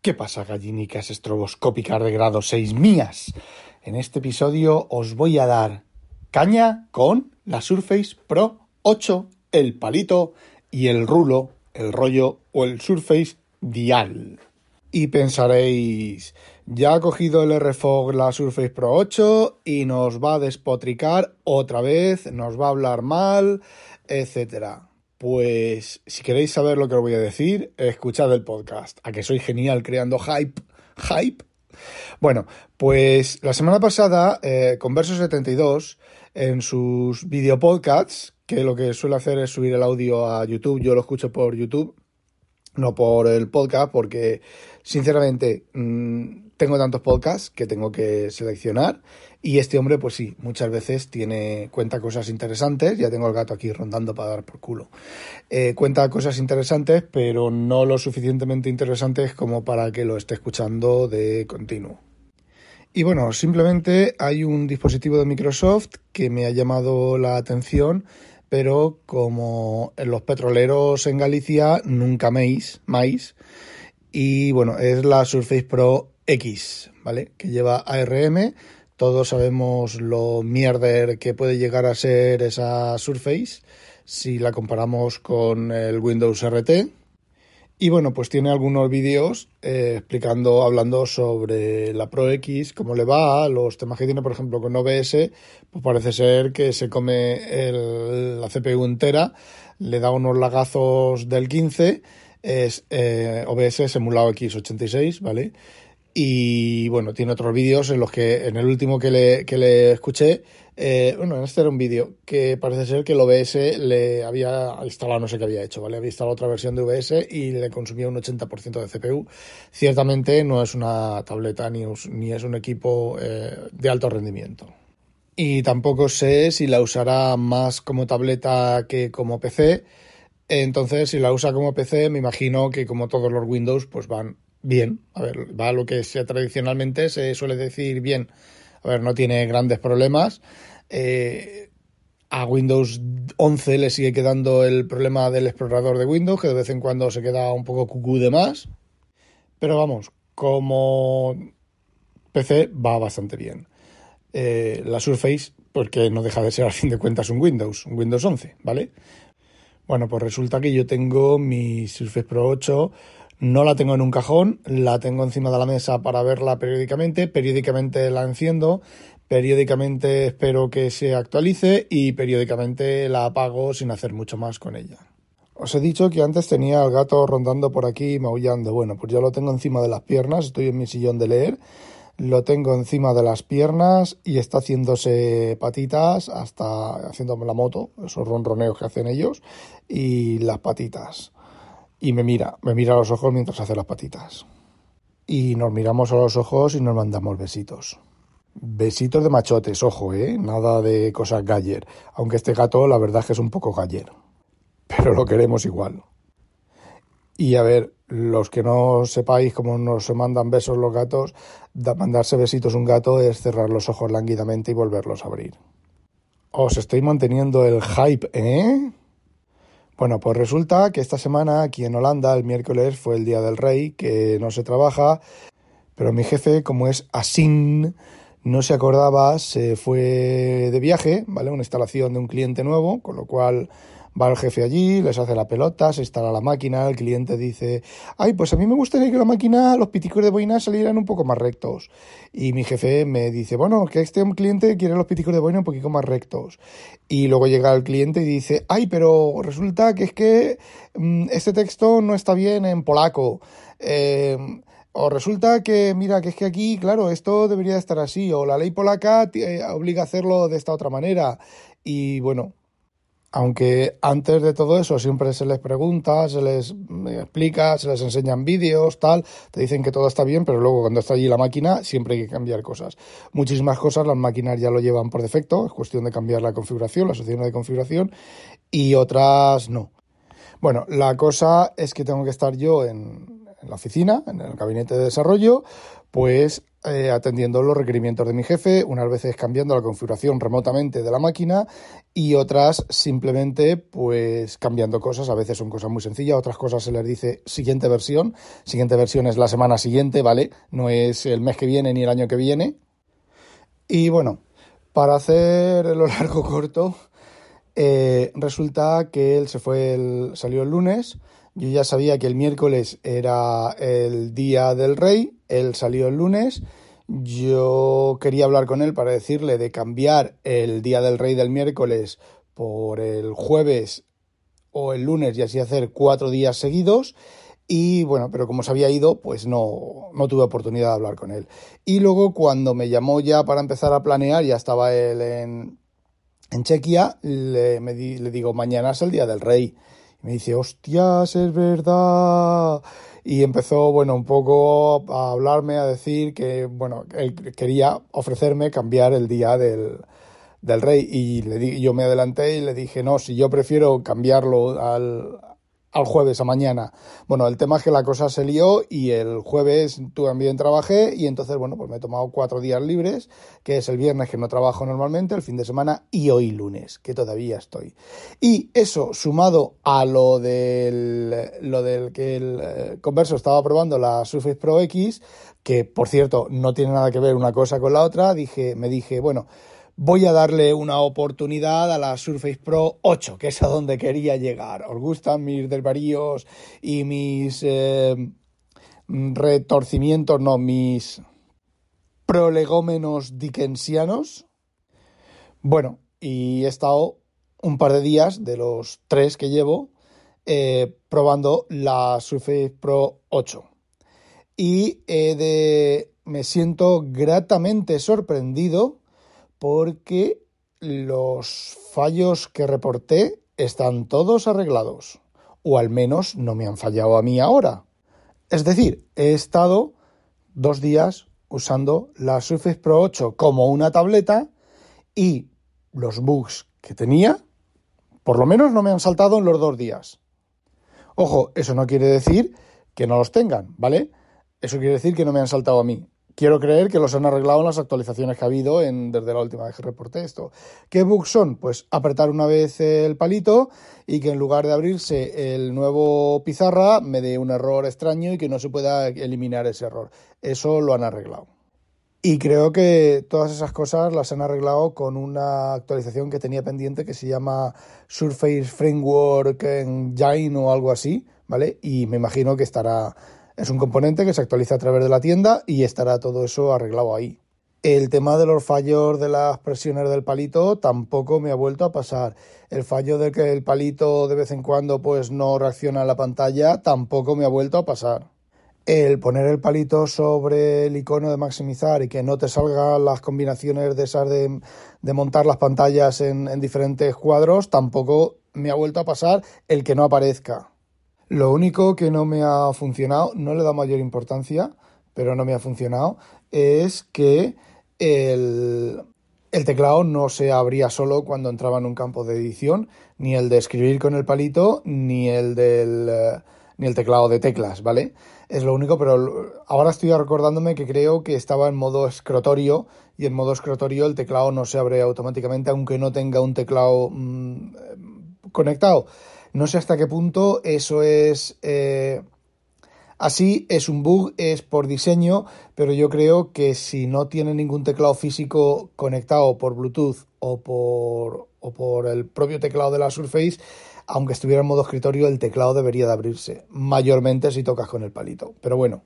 ¿Qué pasa, gallinicas estroboscópicas de grado 6 mías? En este episodio os voy a dar caña con la Surface Pro 8, el palito y el rulo, el rollo o el Surface Dial. Y pensaréis, ya ha cogido el RFOG la Surface Pro 8 y nos va a despotricar otra vez, nos va a hablar mal, etcétera. Pues si queréis saber lo que os voy a decir, escuchad el podcast. A que soy genial creando hype. Hype. Bueno, pues la semana pasada, eh, Converso72, en sus videopodcasts, que lo que suele hacer es subir el audio a YouTube, yo lo escucho por YouTube, no por el podcast, porque sinceramente mm, tengo tantos podcasts que tengo que seleccionar y este hombre, pues sí, muchas veces cuenta cosas interesantes, ya tengo el gato aquí rondando para dar por culo. Eh, cuenta cosas interesantes, pero no lo suficientemente interesantes como para que lo esté escuchando de continuo. Y bueno, simplemente hay un dispositivo de Microsoft que me ha llamado la atención, pero como los petroleros en Galicia nunca mais, y bueno, es la Surface Pro X, ¿vale? Que lleva ARM, todos sabemos lo mierder que puede llegar a ser esa Surface si la comparamos con el Windows RT. Y bueno, pues tiene algunos vídeos eh, explicando, hablando sobre la Pro X, cómo le va, los temas que tiene, por ejemplo, con OBS, pues parece ser que se come la CPU entera, le da unos lagazos del 15, es eh, OBS simulado X86, ¿vale? Y bueno, tiene otros vídeos en los que, en el último que le, que le escuché, eh, bueno, este era un vídeo que parece ser que el OBS le había instalado, no sé qué había hecho, ¿vale? Había instalado otra versión de OBS y le consumía un 80% de CPU. Ciertamente no es una tableta ni, ni es un equipo eh, de alto rendimiento. Y tampoco sé si la usará más como tableta que como PC. Entonces, si la usa como PC, me imagino que como todos los Windows, pues van bien. A ver, va a lo que sea tradicionalmente se suele decir bien. A ver, no tiene grandes problemas. Eh, a Windows 11 le sigue quedando el problema del explorador de Windows, que de vez en cuando se queda un poco cucú de más. Pero vamos, como PC va bastante bien. Eh, la Surface, porque no deja de ser al fin de cuentas un Windows, un Windows 11, ¿vale? Bueno, pues resulta que yo tengo mi Surface Pro 8 no la tengo en un cajón, la tengo encima de la mesa para verla periódicamente, periódicamente la enciendo, periódicamente espero que se actualice y periódicamente la apago sin hacer mucho más con ella. Os he dicho que antes tenía al gato rondando por aquí maullando. Bueno, pues yo lo tengo encima de las piernas, estoy en mi sillón de leer, lo tengo encima de las piernas y está haciéndose patitas hasta haciéndome la moto, esos ronroneos que hacen ellos, y las patitas y me mira, me mira a los ojos mientras hace las patitas. Y nos miramos a los ojos y nos mandamos besitos. Besitos de machotes, ojo, ¿eh? Nada de cosas galler. Aunque este gato la verdad es que es un poco galler. Pero lo queremos igual. Y a ver, los que no sepáis cómo nos mandan besos los gatos, mandarse besitos un gato es cerrar los ojos lánguidamente y volverlos a abrir. Os estoy manteniendo el hype, ¿eh? Bueno, pues resulta que esta semana aquí en Holanda, el miércoles, fue el Día del Rey, que no se trabaja, pero mi jefe, como es así, no se acordaba, se fue de viaje, ¿vale? Una instalación de un cliente nuevo, con lo cual Va el jefe allí, les hace la pelota, se instala la máquina, el cliente dice, ay, pues a mí me gustaría que la máquina, los piticos de boina salieran un poco más rectos. Y mi jefe me dice, bueno, que este cliente quiere los piticos de boina un poquito más rectos. Y luego llega el cliente y dice, ay, pero resulta que es que mm, este texto no está bien en polaco. Em, o resulta que, mira, que es que aquí, claro, esto debería estar así, o la ley polaca eh, obliga a hacerlo de esta otra manera. Y bueno, aunque antes de todo eso siempre se les pregunta, se les explica, se les enseñan vídeos, tal, te dicen que todo está bien, pero luego cuando está allí la máquina siempre hay que cambiar cosas. Muchísimas cosas las máquinas ya lo llevan por defecto, es cuestión de cambiar la configuración, las opciones de configuración, y otras no. Bueno, la cosa es que tengo que estar yo en, en la oficina, en el gabinete de desarrollo, pues atendiendo los requerimientos de mi jefe, unas veces cambiando la configuración remotamente de la máquina y otras simplemente pues cambiando cosas, a veces son cosas muy sencillas, otras cosas se les dice siguiente versión, siguiente versión es la semana siguiente, ¿vale? No es el mes que viene ni el año que viene. Y bueno, para hacer lo largo corto, eh, resulta que él se fue, salió el lunes, yo ya sabía que el miércoles era el día del rey, él salió el lunes, yo quería hablar con él para decirle de cambiar el Día del Rey del miércoles por el jueves o el lunes y así hacer cuatro días seguidos. Y bueno, pero como se había ido, pues no, no tuve oportunidad de hablar con él. Y luego cuando me llamó ya para empezar a planear, ya estaba él en, en Chequia, le, le digo, mañana es el Día del Rey. Y me dice, hostias, es verdad y empezó, bueno, un poco a hablarme, a decir que, bueno, él quería ofrecerme cambiar el día del, del rey. Y le di, yo me adelanté y le dije, no, si yo prefiero cambiarlo al, al jueves a mañana. Bueno, el tema es que la cosa se lió y el jueves también trabajé y entonces, bueno, pues me he tomado cuatro días libres, que es el viernes que no trabajo normalmente, el fin de semana y hoy lunes, que todavía estoy. Y eso, sumado a lo del, lo del que el eh, Converso estaba probando la Surface Pro X, que por cierto no tiene nada que ver una cosa con la otra, dije, me dije, bueno, voy a darle una oportunidad a la Surface Pro 8, que es a donde quería llegar. ¿Os gustan mis desvaríos y mis eh, retorcimientos, no, mis prolegómenos dickensianos? Bueno, y he estado un par de días, de los tres que llevo, eh, probando la Surface Pro 8. Y de, me siento gratamente sorprendido porque los fallos que reporté están todos arreglados, o al menos no me han fallado a mí ahora. Es decir, he estado dos días usando la Surface Pro 8 como una tableta y los bugs que tenía, por lo menos no me han saltado en los dos días. Ojo, eso no quiere decir que no los tengan, ¿vale? Eso quiere decir que no me han saltado a mí quiero creer que los han arreglado en las actualizaciones que ha habido desde la última vez que reporté esto. ¿Qué bugs son? Pues apretar una vez el palito y que en lugar de abrirse el nuevo pizarra me dé un error extraño y que no se pueda eliminar ese error. Eso lo han arreglado. Y creo que todas esas cosas las han arreglado con una actualización que tenía pendiente que se llama Surface Framework Engine o algo así, ¿vale? Y me imagino que estará es un componente que se actualiza a través de la tienda y estará todo eso arreglado ahí. El tema de los fallos de las presiones del palito tampoco me ha vuelto a pasar. El fallo de que el palito de vez en cuando pues no reacciona a la pantalla tampoco me ha vuelto a pasar. El poner el palito sobre el icono de maximizar y que no te salgan las combinaciones de esas de, montar las pantallas en diferentes cuadros tampoco me ha vuelto a pasar el que no aparezca. Lo único que no me ha funcionado, no le da mayor importancia, pero no me ha funcionado, es que el, teclado no se abría solo cuando entraba en un campo de edición, ni el de escribir con el palito, ni el del ni el teclado de teclas, ¿vale? Es lo único, pero ahora estoy recordándome que creo que estaba en modo escrotorio y en modo escrotorio el teclado no se abre automáticamente aunque no tenga un teclado mm, conectado. No sé hasta qué punto eso es eh, así, es un bug, es por diseño, pero yo creo que si no tiene ningún teclado físico conectado por Bluetooth o por, o por el propio teclado de la Surface, aunque estuviera en modo escritorio, el teclado debería de abrirse, mayormente si tocas con el palito. Pero bueno,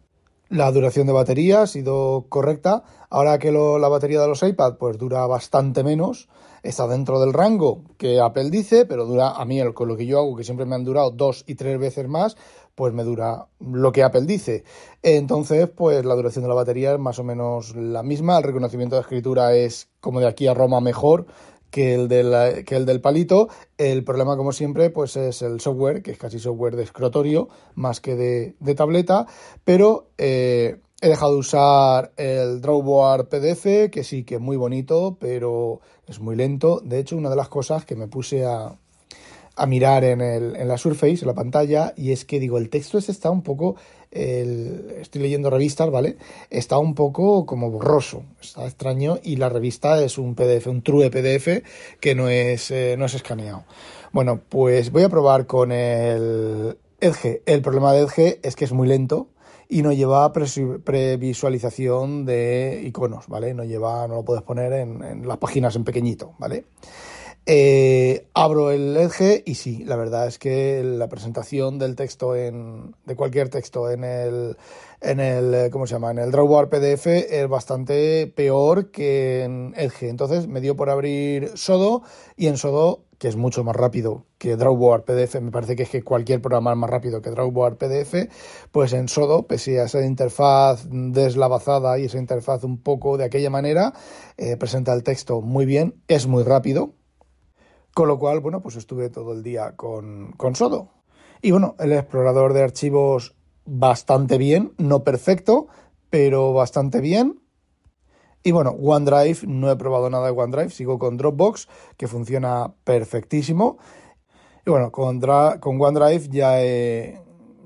la duración de batería ha sido correcta. Ahora que la batería de los iPad pues dura bastante menos, está dentro del rango que Apple dice, pero dura a mí con lo que yo hago, que siempre me han durado dos y tres veces más, pues me dura lo que Apple dice. Entonces, pues la duración de la batería es más o menos la misma. El reconocimiento de escritura es como de aquí a Roma mejor que el, del, que el del palito. El problema, como siempre, pues es el software, que es casi software de escritorio más que de, tableta, pero eh, he dejado de usar el Drawboard PDF, que sí que es muy bonito, pero es muy lento. De hecho, una de las cosas que me puse a, a mirar en, el, en la Surface, en la pantalla, y es que digo, el texto ese está un poco estoy leyendo revistas, ¿vale? Está un poco como borroso, está extraño y la revista es un PDF, un true PDF que no es, eh, no es escaneado. Bueno, pues voy a probar con el Edge. El problema de Edge es que es muy lento y no lleva previsualización de iconos, ¿vale? No lleva, no lo puedes poner en, en las páginas en pequeñito, ¿vale? Eh, abro el Edge y sí, la verdad es que la presentación del texto en, de cualquier texto en el, en el, ¿cómo se llama? En el Drawbar PDF es bastante peor que en Edge. Entonces me dio por abrir Sodo y en Sodo, que es mucho más rápido que Drawbar PDF, me parece que es que cualquier programa es más rápido que Drawbar PDF, pues en Sodo, pese a esa interfaz deslavazada y esa interfaz un poco de aquella manera, eh, presenta el texto muy bien, es muy rápido con lo cual, bueno, pues estuve todo el día con, con Sodo. Y bueno, el explorador de archivos bastante bien, no perfecto, pero bastante bien. Y bueno, OneDrive, no he probado nada de OneDrive, sigo con Dropbox, que funciona perfectísimo. Y bueno, con, OneDrive ya,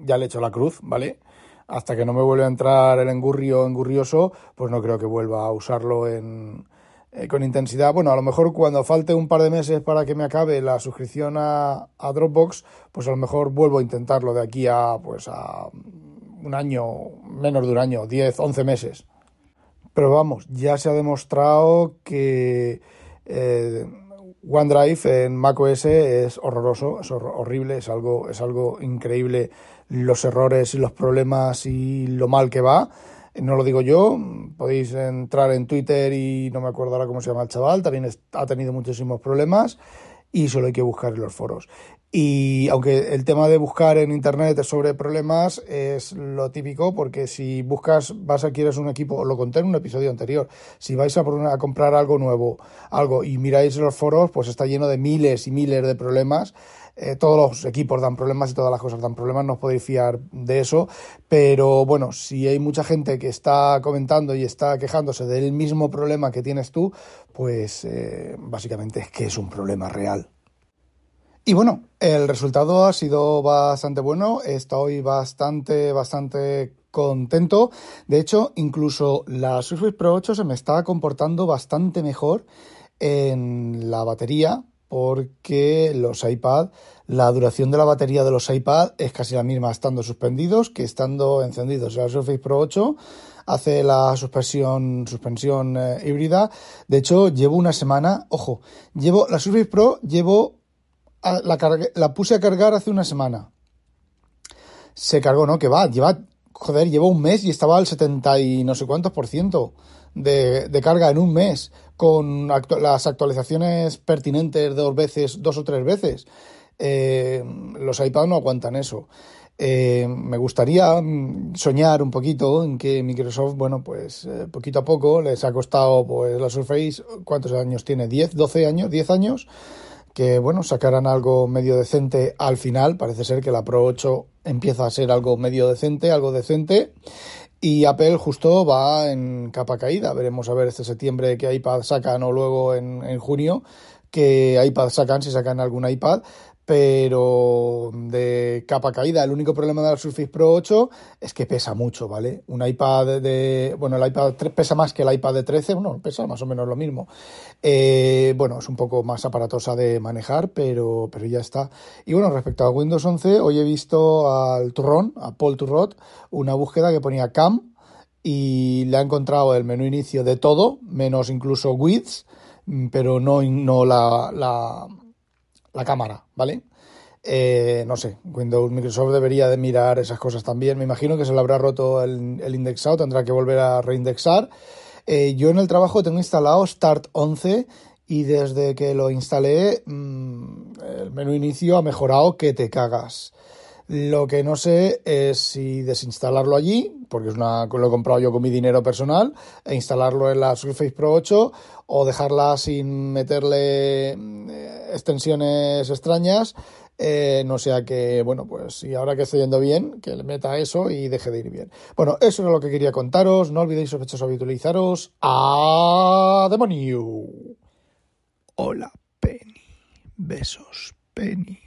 ya le he hecho la cruz, ¿vale? Hasta que no me vuelva a entrar el engurrio engurrioso, pues no creo que vuelva a usarlo en, eh, con intensidad. Bueno, a lo mejor cuando falte un par de meses para que me acabe la suscripción a, Dropbox, pues a lo mejor vuelvo a intentarlo de aquí a, pues a un año, menos de un año, 10, 11 meses. Pero vamos, ya se ha demostrado que eh, OneDrive en macOS es horroroso, es horrible, es algo, es algo increíble los errores y los problemas y lo mal que va. No lo digo yo, podéis entrar en Twitter y no me acuerdo ahora cómo se llama el chaval, también ha tenido muchísimos problemas y solo hay que buscar en los foros. Y aunque el tema de buscar en internet sobre problemas es lo típico, porque si buscas, vas a quieres un equipo, lo conté en un episodio anterior, si vais a, a comprar algo nuevo, algo y miráis los foros, pues está lleno de miles y miles de problemas eh, todos los equipos dan problemas y todas las cosas dan problemas, no os podéis fiar de eso, pero bueno, si hay mucha gente que está comentando y está quejándose del mismo problema que tienes tú, pues eh, básicamente es que es un problema real. Y bueno, el resultado ha sido bastante bueno, estoy bastante, bastante contento. De hecho, incluso la Surface Pro 8 se me está comportando bastante mejor en la batería, porque los iPad, la duración de la batería de los iPad es casi la misma estando suspendidos que estando encendidos. La Surface Pro 8 hace la suspensión, suspensión eh, híbrida. De hecho, llevo una semana, ojo, llevo la Surface Pro, llevo la, la puse a cargar hace una semana. Se cargó, ¿no? Que va, lleva, joder, llevo un mes y estaba al 70 y no sé cuántos por ciento de, de carga en un mes con las actualizaciones pertinentes dos veces, dos o tres veces. Eh, los iPad no aguantan eso. Eh, me gustaría mm, soñar un poquito en que Microsoft, bueno, pues eh, poquito a poco les ha costado, pues la Surface, ¿cuántos años tiene? ¿10, 12 años? ¿10 años? Que, bueno, sacaran algo medio decente al final. Parece ser que la Pro 8 empieza a ser algo medio decente, algo decente. Y Apple justo va en capa caída. Veremos a ver este septiembre qué iPad sacan o luego en, en junio qué iPad sacan, si sacan algún iPad pero de capa caída. El único problema de la Surface Pro 8 es que pesa mucho, ¿vale? Un iPad de... Bueno, el iPad pesa más que el iPad de 13, bueno, pesa más o menos lo mismo. Eh, bueno, es un poco más aparatosa de manejar, pero, pero ya está. Y bueno, respecto a Windows 11, hoy he visto al turrón, a Paul Turrot, una búsqueda que ponía cam y le ha encontrado el menú inicio de todo, menos incluso widths, pero no, no la, la la cámara, ¿vale? Eh, no sé, Windows Microsoft debería de mirar esas cosas también. Me imagino que se le habrá roto el, indexado, tendrá que volver a reindexar. Eh, yo en el trabajo tengo instalado Start 11 y desde que lo instalé mm, el menú inicio ha mejorado que te cagas. Lo que no sé es si desinstalarlo allí, porque es una, lo he comprado yo con mi dinero personal, e instalarlo en la Surface Pro 8 o dejarla sin meterle eh, extensiones extrañas. Eh, no sea que, bueno, pues si ahora que estoy yendo bien, que le meta eso y deje de ir bien. Bueno, eso era lo que quería contaros. No olvidéis, sospechosos, habitualizaros. ¡A demonio! Hola, Penny. Besos, Penny.